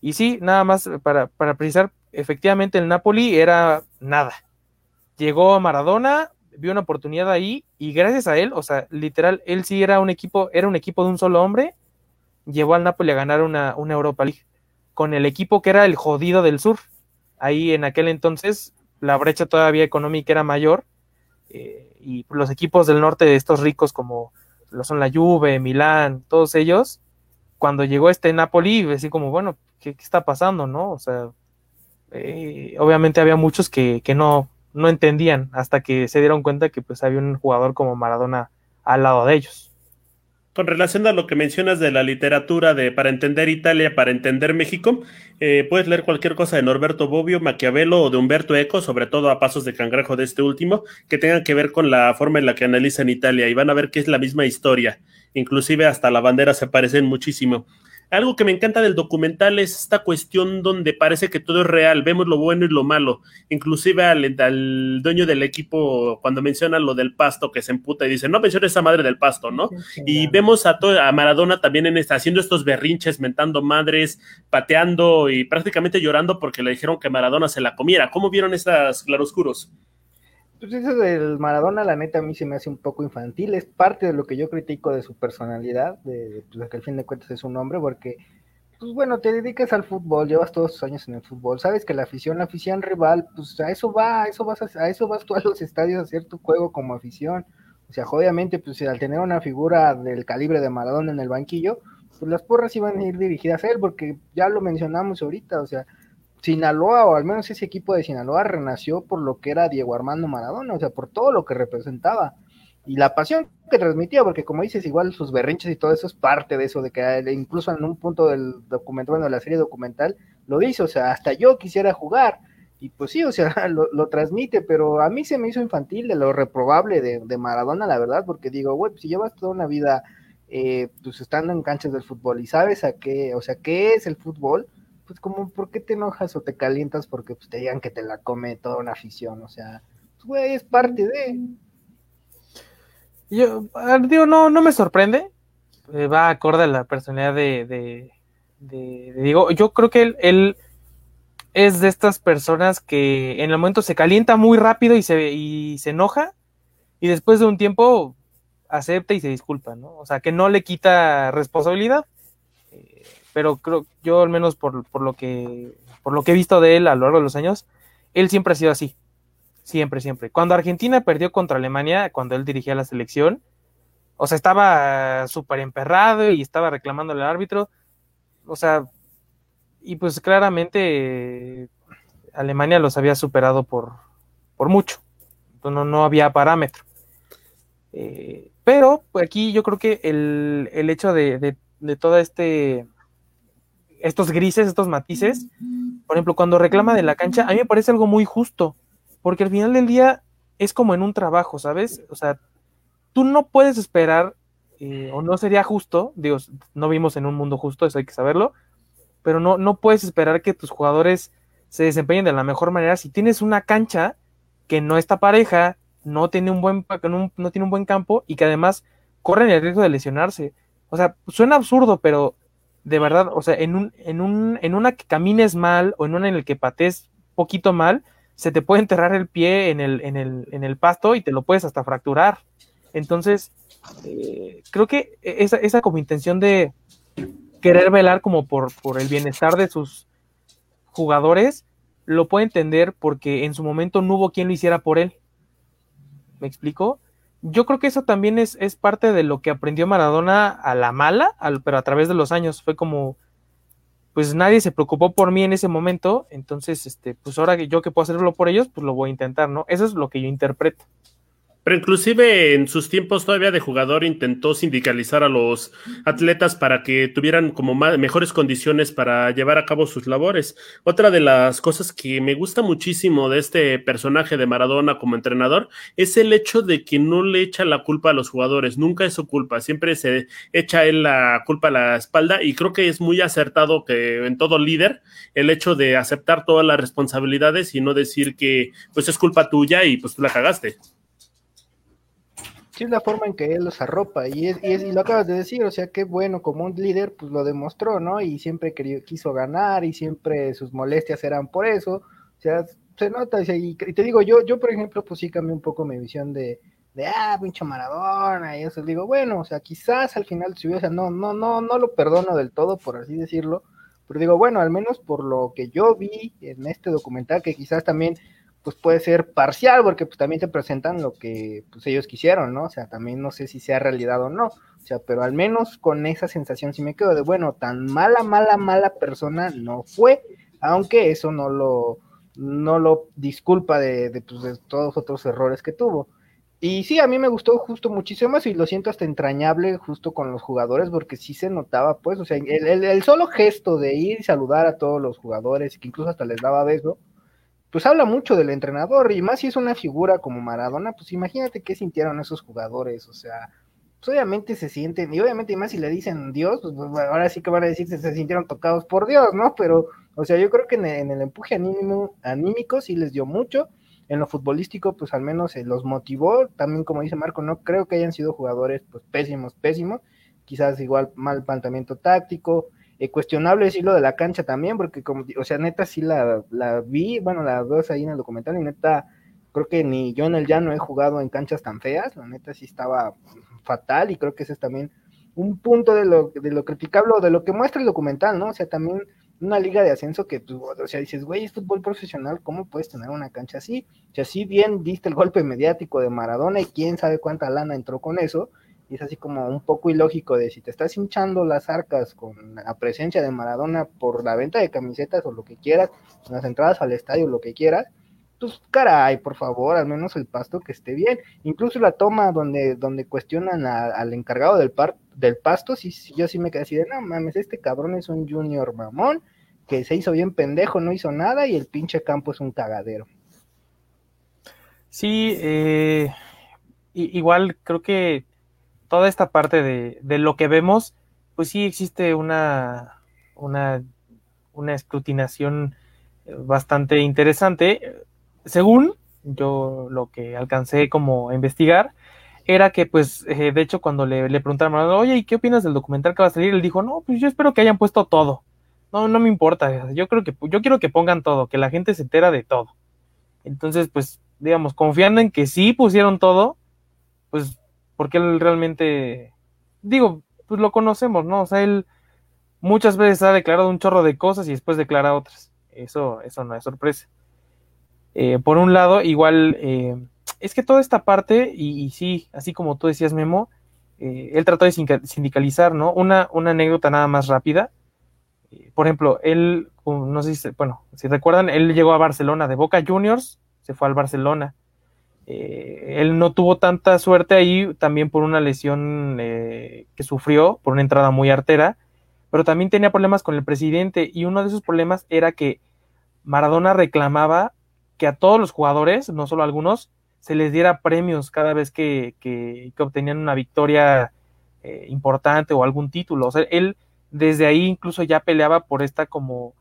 Y sí, nada más para, para precisar, efectivamente el Napoli era nada. Llegó a Maradona, vio una oportunidad ahí y gracias a él, o sea, literal, él sí era un equipo, era un equipo de un solo hombre, llevó al Napoli a ganar una, una Europa League con el equipo que era el jodido del sur. Ahí en aquel entonces la brecha todavía económica era mayor eh, y los equipos del norte de estos ricos como lo son la Juve, Milán, todos ellos, cuando llegó este Napoli, así como, bueno, ¿qué, está pasando, no? O sea, eh, obviamente había muchos que, que no, no entendían hasta que se dieron cuenta que pues había un jugador como Maradona al lado de ellos. Con relación a lo que mencionas de la literatura de para entender Italia, para entender México, eh, puedes leer cualquier cosa de Norberto Bobbio, Maquiavelo o de Humberto Eco, sobre todo a pasos de cangrejo de este último, que tengan que ver con la forma en la que analizan Italia y van a ver que es la misma historia. Inclusive hasta la bandera se parecen muchísimo. Algo que me encanta del documental es esta cuestión donde parece que todo es real, vemos lo bueno y lo malo, inclusive al, dueño del equipo cuando menciona lo del pasto que se emputa y dice, no menciones esa madre del pasto, ¿no? y vemos a, a Maradona también en esta, haciendo estos berrinches, mentando madres, pateando y prácticamente llorando porque le dijeron que Maradona se la comiera. ¿Cómo vieron estas claroscuros? Pues eso del Maradona, la neta, a mí se me hace un poco infantil. Es parte de lo que yo critico de su personalidad, de, pues, que al fin de cuentas es un hombre, porque, pues bueno, te dedicas al fútbol, llevas todos tus años en el fútbol, sabes que la afición, la afición rival, pues a eso va, a eso vas, a, eso vas tú a los estadios a hacer tu juego como afición. O sea, obviamente, pues al tener una figura del calibre de Maradona en el banquillo, pues las porras iban a ir dirigidas a él, porque ya lo mencionamos ahorita, o sea, Sinaloa, o al menos ese equipo de Sinaloa, renació por lo que era Diego Armando Maradona, o sea, por todo lo que representaba. Y la pasión que transmitía, porque como dices, igual sus berrinches y todo eso es parte de eso, de que incluso en un punto del documental, bueno, de la serie documental, lo dice, o sea, hasta yo quisiera jugar, y pues sí, o sea, lo, transmite, pero a mí se me hizo infantil de lo reprobable de, Maradona, la verdad, porque digo, güey, pues si llevas toda una vida, eh, pues estando en canchas del fútbol y sabes a qué, o sea, qué es el fútbol, pues como, ¿por qué te enojas o te calientas porque pues, te digan que te la come toda una afición? O sea, pues, güey, es parte de... Yo, digo, no, no me sorprende. Eh, va acorde a la personalidad de, de, Diego. Yo creo que él, es de estas personas que en el momento se calienta muy rápido y se, y se enoja y después de un tiempo acepta y se disculpa, ¿no? O sea, que no le quita responsabilidad pero creo yo al menos por, por, lo que por lo que he visto de él a lo largo de los años, él siempre ha sido así. Siempre, siempre. Cuando Argentina perdió contra Alemania, cuando él dirigía la selección, o sea, estaba súper emperrado y estaba reclamando al árbitro. O sea, y pues claramente Alemania los había superado por, por mucho. No, no había parámetro. Eh, pero aquí yo creo que el, el hecho de, de, de todo este estos grises, estos matices. Por ejemplo, cuando reclama de la cancha, a mí me parece algo muy justo, porque al final del día es como en un trabajo, ¿sabes? O sea, tú no puedes esperar, eh, o no sería justo, digo, no vimos en un mundo justo, eso hay que saberlo, pero no, no puedes esperar que tus jugadores se desempeñen de la mejor manera si tienes una cancha que no está pareja, no tiene un buen, no tiene un buen campo y que además corren el riesgo de lesionarse. O sea, suena absurdo, pero de verdad, o sea, en, un, en, un, en una que camines mal o en una en el que patees poquito mal, se te puede enterrar el pie en el, en el, en el pasto y te lo puedes hasta fracturar. Entonces, eh, creo que esa, esa como intención de querer velar como por, por el bienestar de sus jugadores, lo puede entender porque en su momento no hubo quien lo hiciera por él. ¿Me explico? Yo creo que eso también es, es, parte de lo que aprendió Maradona a la mala, pero a través de los años. Fue como, pues nadie se preocupó por mí en ese momento, entonces, este, pues ahora que yo que puedo hacerlo por ellos, pues lo voy a intentar, ¿no? Eso es lo que yo interpreto. Pero inclusive en sus tiempos todavía de jugador intentó sindicalizar a los atletas para que tuvieran como mejores condiciones para llevar a cabo sus labores. Otra de las cosas que me gusta muchísimo de este personaje de Maradona como entrenador es el hecho de que no le echa la culpa a los jugadores, nunca es su culpa, siempre se echa él la culpa a la espalda y creo que es muy acertado que en todo líder el hecho de aceptar todas las responsabilidades y no decir que pues es culpa tuya y pues tú la cagaste es la forma en que él los arropa y, es, y, lo acabas de decir, o sea, qué bueno, como un líder, pues lo demostró, ¿no? Y siempre quería, quiso ganar y siempre sus molestias eran por eso, o sea, se nota, y, te digo, yo, yo por ejemplo, pues sí cambié un poco mi visión de, de ah, pinche Maradona, y eso, digo, bueno, o sea, quizás al final si hubiese, no, no, no, no lo perdono del todo, por así decirlo, pero digo, bueno, al menos por lo que yo vi en este documental, que quizás también pues puede ser parcial, porque pues también te presentan lo que pues ellos quisieron, ¿no? O sea, también no sé si sea realidad o no, o sea, pero al menos con esa sensación sí me quedo de, bueno, tan mala, mala, mala persona no fue, aunque eso no lo, no lo disculpa de, de, pues, de todos otros errores que tuvo. Y sí, a mí me gustó justo muchísimo más y lo siento hasta entrañable justo con los jugadores porque sí se notaba, pues, o sea, el, el, el solo gesto de ir y saludar a todos los jugadores, que incluso hasta les daba beso, pues habla mucho del entrenador y más si es una figura como Maradona, pues imagínate qué sintieron esos jugadores, o sea, pues obviamente se sienten, y obviamente más si le dicen Dios, pues, pues ahora sí que van a decir que se sintieron tocados por Dios, ¿no? Pero, o sea, yo creo que en el, empuje anímico, anímico sí les dio mucho, en lo futbolístico, pues al menos se los motivó, también como dice Marco, no creo que hayan sido jugadores pues pésimos, pésimos, quizás igual mal planteamiento táctico, eh, cuestionable decirlo de la cancha también, porque como, o sea, neta sí la, la vi, bueno, la veo ahí en el documental y neta, creo que ni yo en el llano he jugado en canchas tan feas, la neta sí estaba fatal y creo que ese es también un punto de lo, de lo criticable o de lo que muestra el documental, ¿no? O sea, también una liga de ascenso que, pues, o sea, dices, güey, es fútbol profesional, ¿cómo puedes tener una cancha así? O sea, si bien diste el golpe mediático de Maradona y quién sabe cuánta lana entró con eso, y es así como un poco ilógico de si te estás hinchando las arcas con la presencia de Maradona por la venta de camisetas o lo que quieras, las entradas al estadio, lo que quieras, pues caray, por favor, al menos el pasto que esté bien. Incluso la toma donde, donde cuestionan al encargado del, par, del pasto, sí, yo sí me quedé así de, no mames, este cabrón es un junior mamón, que se hizo bien pendejo, no hizo nada y el pinche campo es un cagadero. Sí, eh, igual creo que toda esta parte de, de, lo que vemos, pues sí existe una, una, una escrutinación bastante interesante. Según yo lo que alcancé como a investigar, era que pues eh, de hecho cuando le, le preguntaron, oye, ¿y qué opinas del documental que va a salir? Él dijo, no, pues yo espero que hayan puesto todo. No, no me importa. Yo creo que yo quiero que pongan todo, que la gente se entera de todo. Entonces, pues, digamos, confiando en que sí pusieron todo, pues porque él realmente, digo, pues lo conocemos, ¿no? O sea, él muchas veces ha declarado un chorro de cosas y después declara otras. Eso, eso no es sorpresa. Eh, por un lado, igual, eh, es que toda esta parte, y, sí, así como tú decías, Memo, eh, él trató de sindicalizar, ¿no? Una, una anécdota nada más rápida. Eh, por ejemplo, él, no sé si, bueno, si recuerdan, él llegó a Barcelona de Boca Juniors, se fue al Barcelona eh, él no tuvo tanta suerte ahí también por una lesión eh, que sufrió, por una entrada muy artera, pero también tenía problemas con el presidente y uno de esos problemas era que Maradona reclamaba que a todos los jugadores, no solo a algunos, se les diera premios cada vez que, obtenían una victoria eh, importante o algún título. O sea, él desde ahí incluso ya peleaba por esta como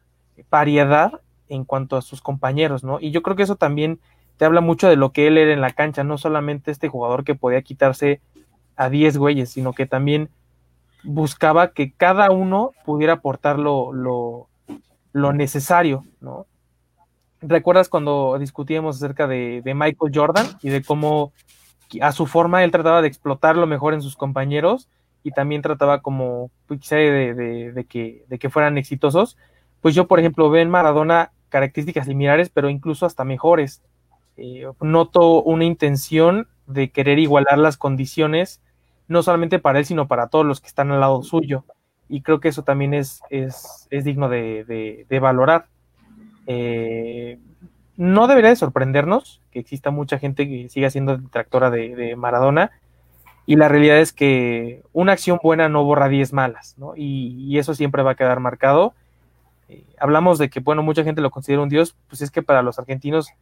variedad en cuanto a sus compañeros, ¿no? Y yo creo que eso también te habla mucho de lo que él era en la cancha, no solamente este jugador que podía quitarse a 10 güeyes, sino que también buscaba que cada uno pudiera aportar lo, lo, necesario, ¿no? ¿Recuerdas cuando discutíamos acerca de, Michael Jordan y de cómo a su forma él trataba de explotar lo mejor en sus compañeros y también trataba como pues, de, de, de, que, de que fueran exitosos? Pues yo, por ejemplo, veo en Maradona características similares, pero incluso hasta mejores eh, noto una intención de querer igualar las condiciones, no solamente para él, sino para todos los que están al lado suyo. Y creo que eso también es, es, es digno de, de, valorar. Eh, no debería de sorprendernos que exista mucha gente que siga siendo detractora de, de, Maradona. Y la realidad es que una acción buena no borra 10 malas, ¿no? Y, y, eso siempre va a quedar marcado. Eh, hablamos de que, bueno, mucha gente lo considera un dios, pues es que para los argentinos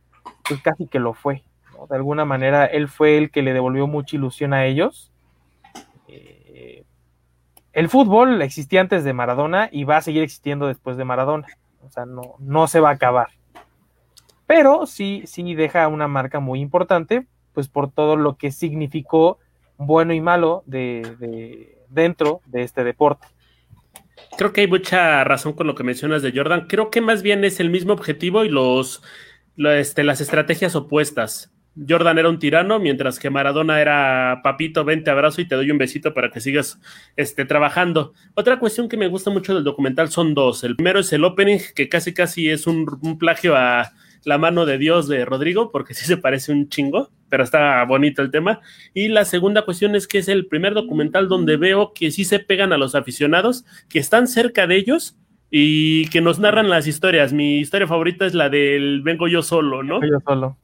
pues casi que lo fue. De alguna manera, él fue el que le devolvió mucha ilusión a ellos. Eh, el fútbol existía antes de Maradona y va a seguir existiendo después de Maradona. O sea, no, no se va a acabar. Pero sí, sí deja una marca muy importante, pues por todo lo que significó bueno y malo de, de dentro de este deporte. Creo que hay mucha razón con lo que mencionas de Jordan. Creo que más bien es el mismo objetivo y los este, las estrategias opuestas. Jordan era un tirano, mientras que Maradona era papito, vente, abrazo y te doy un besito para que sigas este, trabajando. Otra cuestión que me gusta mucho del documental son dos. El primero es el opening, que casi casi es un, un plagio a La mano de Dios de Rodrigo, porque sí se parece un chingo, pero está bonito el tema. Y la segunda cuestión es que es el primer documental donde veo que sí se pegan a los aficionados, que están cerca de ellos y que nos narran las historias. Mi historia favorita es la del Vengo yo solo, ¿no? Yo solo.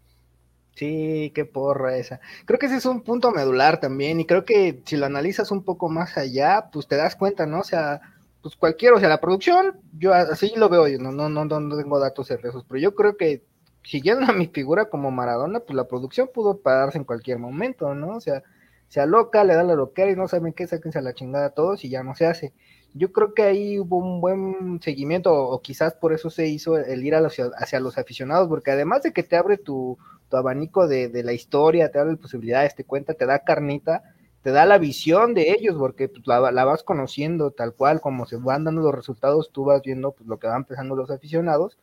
Sí, qué porra esa. Creo que ese es un punto medular también y creo que si lo analizas un poco más allá, pues te das cuenta, ¿no? O sea, pues cualquiera, o sea, la producción, yo así lo veo, yo no, no, no, no tengo datos certezos, pero yo creo que siguiendo a mi figura como Maradona, pues la producción pudo pararse en cualquier momento, ¿no? O sea, se aloca, le da la loquera y no saben qué, sáquense a la chingada a todos y ya no se hace. Yo creo que ahí hubo un buen seguimiento, o, quizás por eso se hizo el ir hacia los aficionados, porque además de que te abre tu, abanico de, la historia, te da posibilidades, te cuenta, te da carnita, te da la visión de ellos, porque pues, la, vas conociendo tal cual, como se van dando los resultados, tú vas viendo pues, lo que van pensando los aficionados.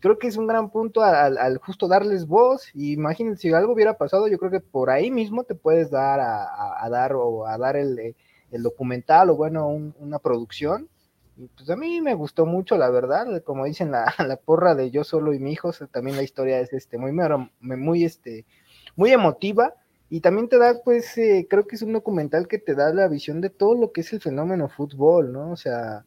Creo que es un gran punto al, justo darles voz. Imagínense, si algo hubiera pasado, yo creo que por ahí mismo te puedes dar a, dar o a dar el, documental o bueno, una producción. Pues a mí me gustó mucho, la verdad, como dicen la, la porra de yo solo y mi hijo, también la historia es este muy muy este muy emotiva. Y también te da pues eh, creo que es un documental que te da la visión de todo lo que es el fenómeno fútbol, ¿no? O sea,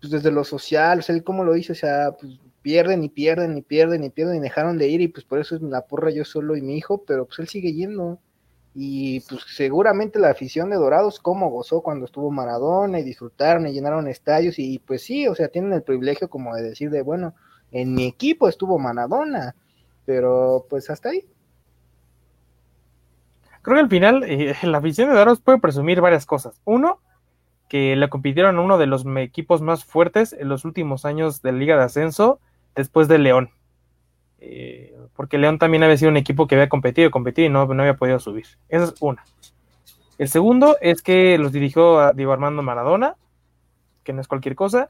pues desde lo social, o sea, él cómo lo hizo, o sea, pues pierden y pierden y pierden y pierden y dejaron de ir y pues por eso es la porra yo solo y mi hijo, pero pues él sigue yendo y pues seguramente la afición de Dorados cómo gozó cuando estuvo Maradona y disfrutaron y llenaron estadios y pues sí, o sea, tienen el privilegio como de decir de bueno, en mi equipo estuvo Maradona, pero pues hasta ahí. Creo que al final eh, la afición de Dorados puede presumir varias cosas. Uno, que le compitieron uno de los equipos más fuertes en los últimos años de la Liga de Ascenso después de León. Eh, porque León también había sido un equipo que había competido y competido y no, no había podido subir. Esa es una. El segundo es que los dirigió a Diego Armando Maradona, que no es cualquier cosa.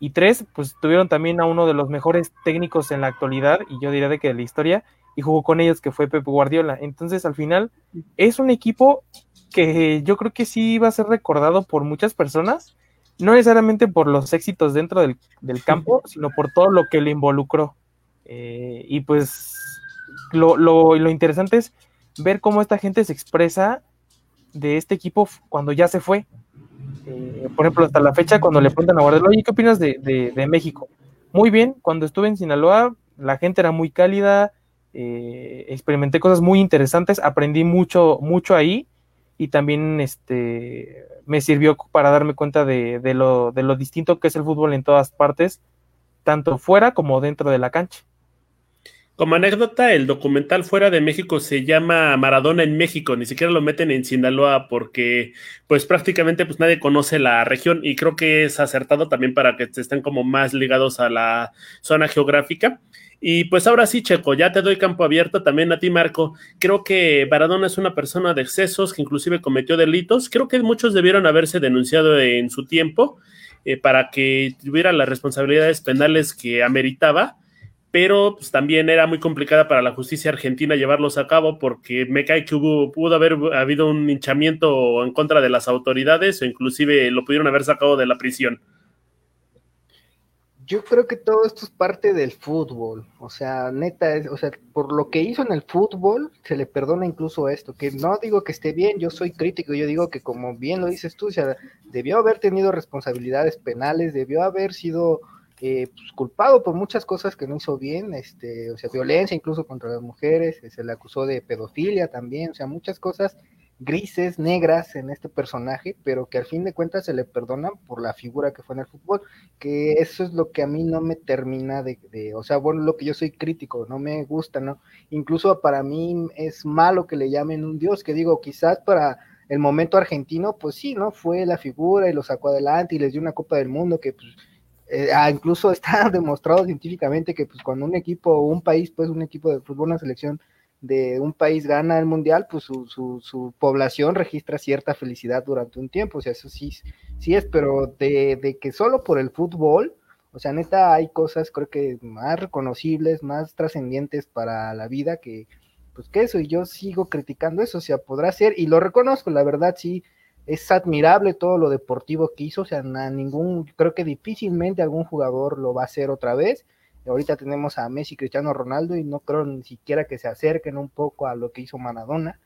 Y tres, pues tuvieron también a uno de los mejores técnicos en la actualidad, y yo diría de que de la historia, y jugó con ellos, que fue Pep Guardiola. Entonces, al final, es un equipo que yo creo que sí va a ser recordado por muchas personas, no necesariamente por los éxitos dentro del, del campo, sino por todo lo que le involucró. Eh, y pues lo, lo, interesante es ver cómo esta gente se expresa de este equipo cuando ya se fue. Eh, por ejemplo, hasta la fecha, cuando le preguntan a Guardiola, oye, ¿qué opinas de, de, México? Muy bien, cuando estuve en Sinaloa, la gente era muy cálida, eh, experimenté cosas muy interesantes, aprendí mucho, mucho ahí y también este, me sirvió para darme cuenta de, de, lo, de lo distinto que es el fútbol en todas partes, tanto fuera como dentro de la cancha. Como anécdota, el documental fuera de México se llama Maradona en México, ni siquiera lo meten en Sinaloa porque pues prácticamente pues nadie conoce la región y creo que es acertado también para que estén como más ligados a la zona geográfica. Y pues ahora sí, Checo, ya te doy campo abierto también a ti, Marco. Creo que Maradona es una persona de excesos que inclusive cometió delitos. Creo que muchos debieron haberse denunciado en su tiempo eh, para que tuviera las responsabilidades penales que ameritaba pero pues, también era muy complicada para la justicia argentina llevarlos a cabo porque me cae que hubo, pudo haber habido un hinchamiento en contra de las autoridades o inclusive lo pudieron haber sacado de la prisión. Yo creo que todo esto es parte del fútbol, o sea, neta, o sea, por lo que hizo en el fútbol, se le perdona incluso esto, que no digo que esté bien, yo soy crítico, yo digo que como bien lo dices tú, o sea, debió haber tenido responsabilidades penales, debió haber sido eh, pues, culpado por muchas cosas que no hizo bien, este, o sea, violencia incluso contra las mujeres, se le acusó de pedofilia también, o sea, muchas cosas grises, negras en este personaje, pero que al fin de cuentas se le perdonan por la figura que fue en el fútbol, que eso es lo que a mí no me termina de, de, o sea, bueno, lo que yo soy crítico, no me gusta, ¿no? Incluso para mí es malo que le llamen un dios, que digo, quizás para el momento argentino, pues sí, ¿no? Fue la figura y lo sacó adelante y les dio una Copa del Mundo que pues eh, ah, incluso está demostrado científicamente que pues cuando un equipo un país, pues un equipo de fútbol, una selección de un país gana el mundial, pues su, su, su, población registra cierta felicidad durante un tiempo, o sea, eso sí, sí es, pero de, de, que solo por el fútbol, o sea, neta, hay cosas creo que más reconocibles, más trascendientes para la vida que, pues que eso, y yo sigo criticando eso, o sea, podrá ser, y lo reconozco, la verdad, sí, es admirable todo lo deportivo que hizo, o sea, ningún, creo que difícilmente algún jugador lo va a hacer otra vez. Ahorita tenemos a Messi, Cristiano Ronaldo y no creo ni siquiera que se acerquen un poco a lo que hizo Maradona,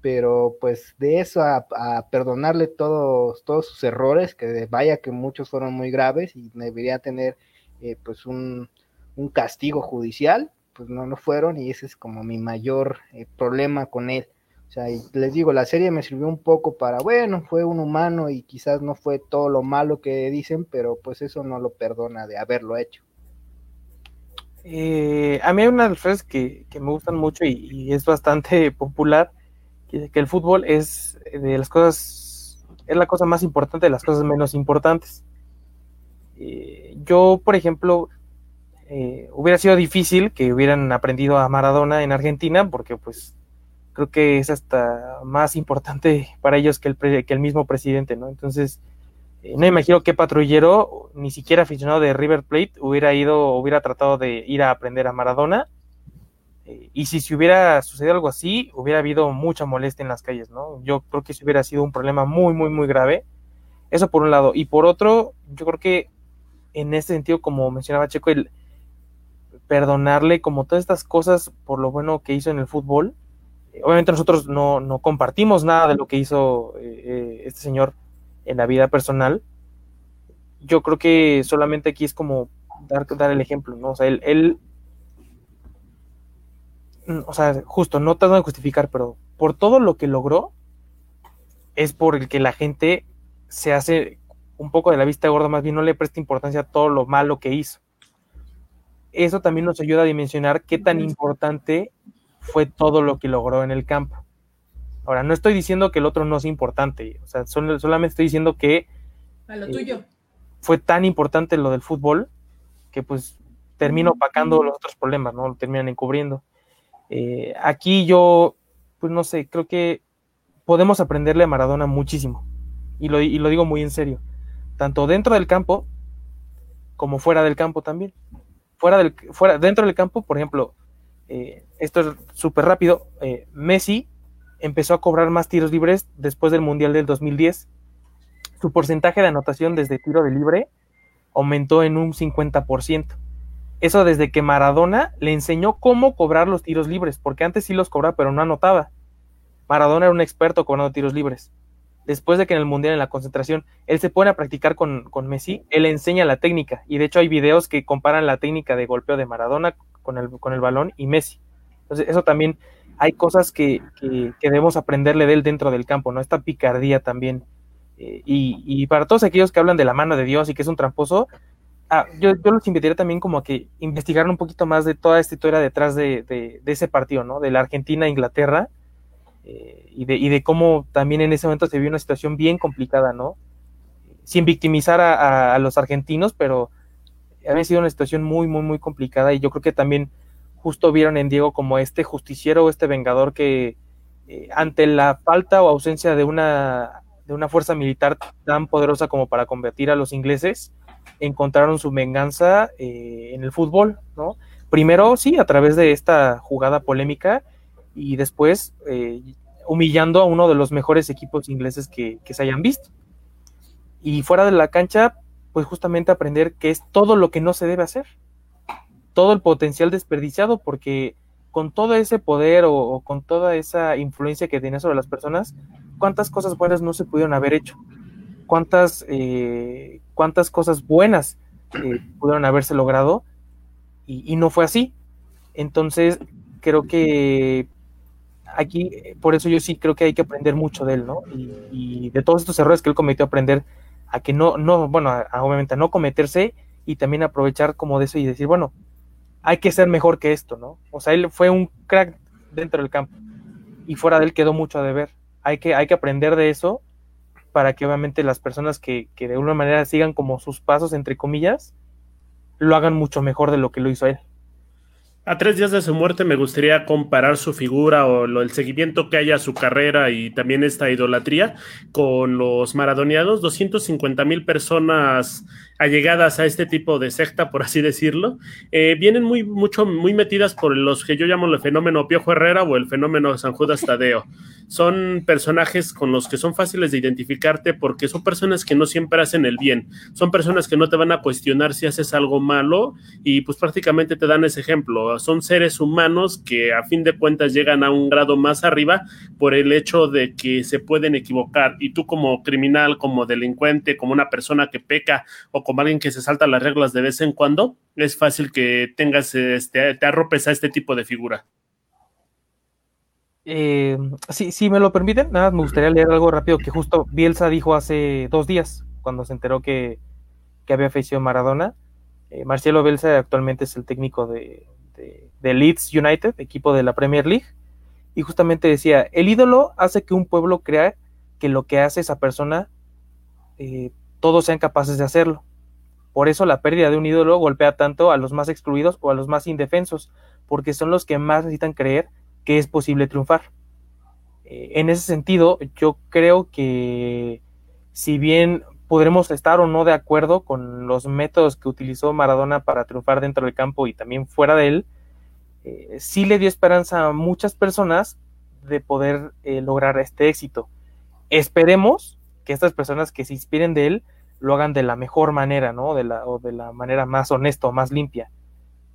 pero pues de eso a, perdonarle todos, todos sus errores, que vaya que muchos fueron muy graves y debería tener eh, pues un, un, castigo judicial, pues no lo fueron y ese es como mi mayor eh, problema con él. O sea, les digo, la serie me sirvió un poco para, bueno, fue un humano y quizás no fue todo lo malo que dicen, pero pues eso no lo perdona de haberlo hecho. Eh, a mí hay una de las frases que, me gustan mucho y, es bastante popular, que, que, el fútbol es de las cosas, es la cosa más importante de las cosas menos importantes. Eh, yo, por ejemplo, eh, hubiera sido difícil que hubieran aprendido a Maradona en Argentina, porque pues creo que es hasta más importante para ellos que el, que el mismo presidente, ¿no? Entonces, eh, no imagino qué patrullero, ni siquiera aficionado de River Plate, hubiera ido, hubiera tratado de ir a aprender a Maradona. Eh, y si se hubiera sucedido algo así, hubiera habido mucha molestia en las calles, ¿no? Yo creo que eso hubiera sido un problema muy, muy, muy grave. Eso por un lado. Y por otro, yo creo que en ese sentido, como mencionaba Checo, el perdonarle como todas estas cosas por lo bueno que hizo en el fútbol, obviamente nosotros no, compartimos nada de lo que hizo eh, eh, este señor en la vida personal. Yo creo que solamente aquí es como dar, dar el ejemplo, ¿no? O sea, él, mm, o sea, justo, no tratando de justificar, pero por todo lo que logró, es por el que la gente se hace un poco de la vista gorda, más bien no le presta importancia a todo lo malo que hizo. Eso también nos ayuda a dimensionar qué tan importante fue todo lo que logró en el campo. Ahora, no estoy diciendo que el otro no es importante, o sea, solamente estoy diciendo que... A lo tuyo. Eh, fue tan importante lo del fútbol que pues termina opacando los otros problemas, ¿no? Lo terminan encubriendo. Eh, aquí yo, pues no sé, creo que podemos aprenderle a Maradona muchísimo. Y lo, y lo digo muy en serio. Tanto dentro del campo como fuera del campo también. Fuera del, fuera, dentro del campo, por ejemplo, eh, esto es súper rápido, eh, Messi empezó a cobrar más tiros libres después del Mundial del 2010. Su porcentaje de anotación desde tiro de libre aumentó en un 50%. Eso desde que Maradona le enseñó cómo cobrar los tiros libres, porque antes sí los cobraba, pero no anotaba. Maradona era un experto cobrando tiros libres. Después de que en el Mundial, en la concentración, él se pone a practicar con, con Messi, él enseña la técnica. Y de hecho hay videos que comparan la técnica de golpeo de Maradona con el, con el balón y Messi. Entonces, eso también hay cosas que, que, debemos aprenderle de él dentro del campo, ¿no? Esta picardía también. Eh, y, y, para todos aquellos que hablan de la mano de Dios y que es un tramposo, ah, yo, yo, los invitaría también como a que investigaran un poquito más de toda esta historia detrás de, de, ese partido, ¿no? De la Argentina-Inglaterra eh, y, de, y de cómo también en ese momento se vio una situación bien complicada, ¿no? Sin victimizar a, a los argentinos, pero había sido una situación muy, muy, muy complicada y yo creo que también justo vieron en Diego como este justiciero este vengador que eh, ante la falta o ausencia de una, de una fuerza militar tan poderosa como para combatir a los ingleses, encontraron su venganza eh, en el fútbol, ¿no? Primero, sí, a través de esta jugada polémica y después eh, humillando a uno de los mejores equipos ingleses que se hayan visto. Y fuera de la cancha, pues justamente aprender qué es todo lo que no se debe hacer, todo el potencial desperdiciado, porque con todo ese poder o, con toda esa influencia que tiene sobre las personas, cuántas cosas buenas no se pudieron haber hecho, cuántas, eh, cuántas cosas buenas eh, pudieron haberse logrado y, no fue así. Entonces, creo que aquí, por eso yo sí creo que hay que aprender mucho de él, ¿no? Y, y de todos estos errores que él cometió, aprender a que no, no, bueno, obviamente a no cometerse y también aprovechar como de eso y decir, bueno, hay que ser mejor que esto, ¿no? O sea, él fue un crack dentro del campo y fuera de él quedó mucho a deber. Hay que, hay que aprender de eso para que obviamente las personas que, que de alguna manera sigan como sus pasos, entre comillas, lo hagan mucho mejor de lo que lo hizo él. A tres días de su muerte me gustaría comparar su figura o lo, el seguimiento que haya a su carrera y también esta idolatría con los maradonianos. 250 mil personas allegadas a este tipo de secta, por así decirlo, eh, vienen muy, mucho, muy metidas por los que yo llamo el fenómeno Piojo Herrera o el fenómeno San Judas Tadeo. Son personajes con los que son fáciles de identificarte porque son personas que no siempre hacen el bien, son personas que no te van a cuestionar si haces algo malo y pues prácticamente te dan ese ejemplo. Son seres humanos que a fin de cuentas llegan a un grado más arriba por el hecho de que se pueden equivocar y tú como criminal, como delincuente, como una persona que peca o como alguien que se salta las reglas de vez en cuando, es fácil que tengas, este, te arropes a este tipo de figura. Eh, sí, si me lo permiten, nada, me gustaría leer algo rápido que justo Bielsa dijo hace dos días, cuando se enteró que, había fallecido Maradona. Eh, Marcelo Bielsa actualmente es el técnico de, de, Leeds United, equipo de la Premier League, y justamente decía, el ídolo hace que un pueblo crea que lo que hace esa persona, eh, todos sean capaces de hacerlo. Por eso la pérdida de un ídolo golpea tanto a los más excluidos o a los más indefensos, porque son los que más necesitan creer que es posible triunfar. Eh, en ese sentido, yo creo que si bien podremos estar o no de acuerdo con los métodos que utilizó Maradona para triunfar dentro del campo y también fuera de él, eh, sí le dio esperanza a muchas personas de poder eh, lograr este éxito. Esperemos que estas personas que se inspiren de él lo hagan de la mejor manera, ¿no? De la, o de la manera más honesta o más limpia.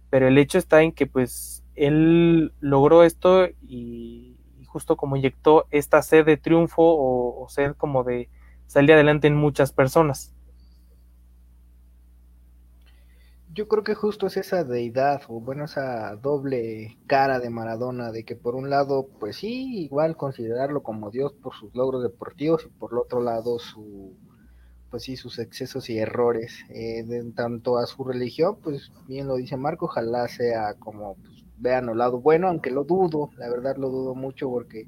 Pero el hecho está en que, pues, él logró esto y, justo como inyectó esta sed de triunfo o, o sed como de salir adelante en muchas personas. Yo creo que justo es esa deidad, o bueno, esa doble cara de Maradona, de que por un lado, pues sí, igual considerarlo como Dios por sus logros deportivos, y por el otro lado, su, pues sí, sus excesos y errores. Eh, en tanto a su religión, pues bien lo dice Marco, ojalá sea como, pues, vean el lado bueno, aunque lo dudo, la verdad lo dudo mucho porque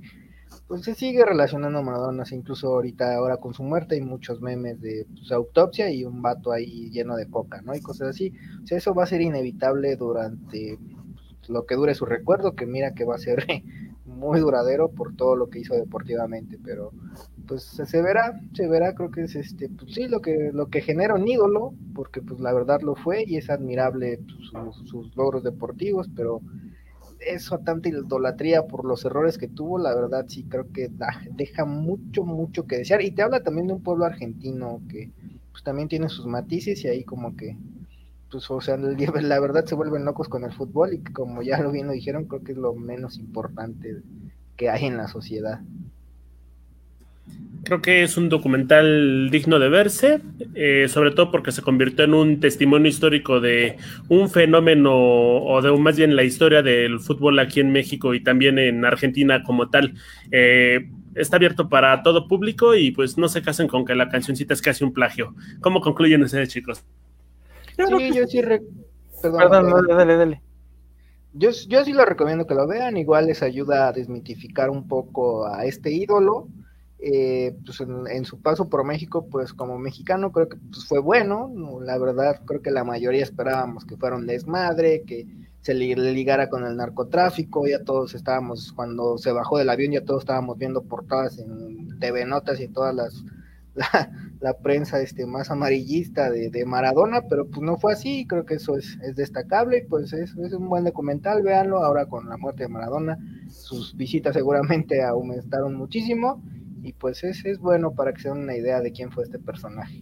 pues se sigue relacionando a Maradona, incluso ahorita ahora con su muerte hay muchos memes de pues, autopsia y un vato ahí lleno de coca, ¿no? Y cosas así. O sea, eso va a ser inevitable durante pues, lo que dure su recuerdo, que mira que va a ser muy duradero por todo lo que hizo deportivamente, pero pues se verá, se verá, creo que es este, pues sí, lo que, lo que genera un ídolo, porque pues la verdad lo fue y es admirable pues, sus logros deportivos, pero eso tanta idolatría por los errores que tuvo, la verdad sí creo que deja mucho, mucho que desear. Y te habla también de un pueblo argentino que pues también tiene sus matices y ahí como que, pues o sea, la verdad se vuelven locos con el fútbol y como ya lo bien lo dijeron, creo que es lo menos importante que hay en la sociedad. Creo que es un documental digno de verse, eh, sobre todo porque se convirtió en un testimonio histórico de un fenómeno, o de más bien la historia del fútbol aquí en México y también en Argentina como tal. Eh, está abierto para todo público y pues no se casen con que la cancioncita es casi un plagio. ¿Cómo concluyen ustedes, chicos? Sí, yo sí. Perdón, dale, dale. Yo, yo sí lo recomiendo que lo vean, igual les ayuda a desmitificar un poco a este ídolo eh, pues en, su paso por México, pues como mexicano creo que pues, fue bueno, la verdad creo que la mayoría esperábamos que fuera un desmadre, que se le ligara con el narcotráfico, ya todos estábamos, cuando se bajó del avión ya todos estábamos viendo portadas en TV Notas y todas las, la, prensa este, más amarillista de, Maradona, pero pues no fue así, creo que eso es, es destacable, pues es, es un buen documental, véanlo, ahora con la muerte de Maradona, sus visitas seguramente aumentaron muchísimo, y pues es, es bueno para que se den una idea de quién fue este personaje.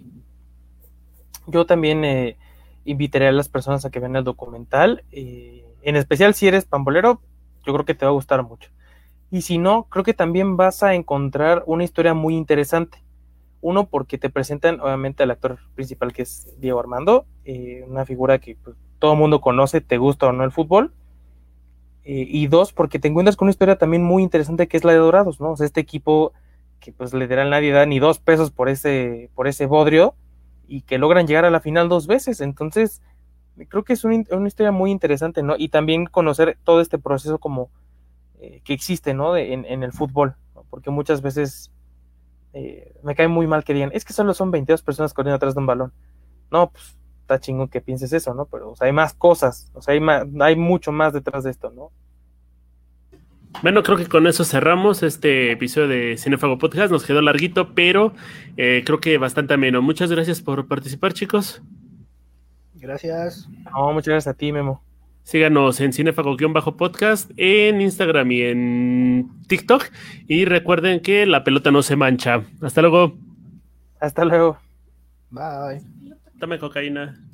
Yo también eh, invitaré a las personas a que vean el documental, eh, en especial si eres pambolero, yo creo que te va a gustar mucho. Y si no, creo que también vas a encontrar una historia muy interesante. Uno, porque te presentan obviamente al actor principal que es Diego Armando, eh, una figura que pues, todo el mundo conoce, te gusta o no el fútbol. y dos, porque te encuentras con una historia también muy interesante que es la de Dorados, ¿no? O sea, este equipo que pues literal nadie da ni dos pesos por ese, por ese bodrio y que logran llegar a la final dos veces. Entonces, creo que es una, historia muy interesante, ¿no? Y también conocer todo este proceso como eh, que existe, ¿no? en, el fútbol, porque muchas veces eh, me cae muy mal que digan, es que solo son 22 personas corriendo atrás de un balón. No, pues está chingón que pienses eso, ¿no? Pero hay más cosas, o sea, hay, hay mucho más detrás de esto, ¿no? Bueno, creo que con eso cerramos este episodio de Cinefago Podcast. Nos quedó larguito, pero eh, creo que bastante ameno. Muchas gracias por participar, chicos. Gracias. No, muchas gracias a ti, Memo. Síganos en Cinefago-Bajo Podcast en Instagram y en TikTok. Y recuerden que la pelota no se mancha. Hasta luego. Hasta luego. Bye. Dame cocaína.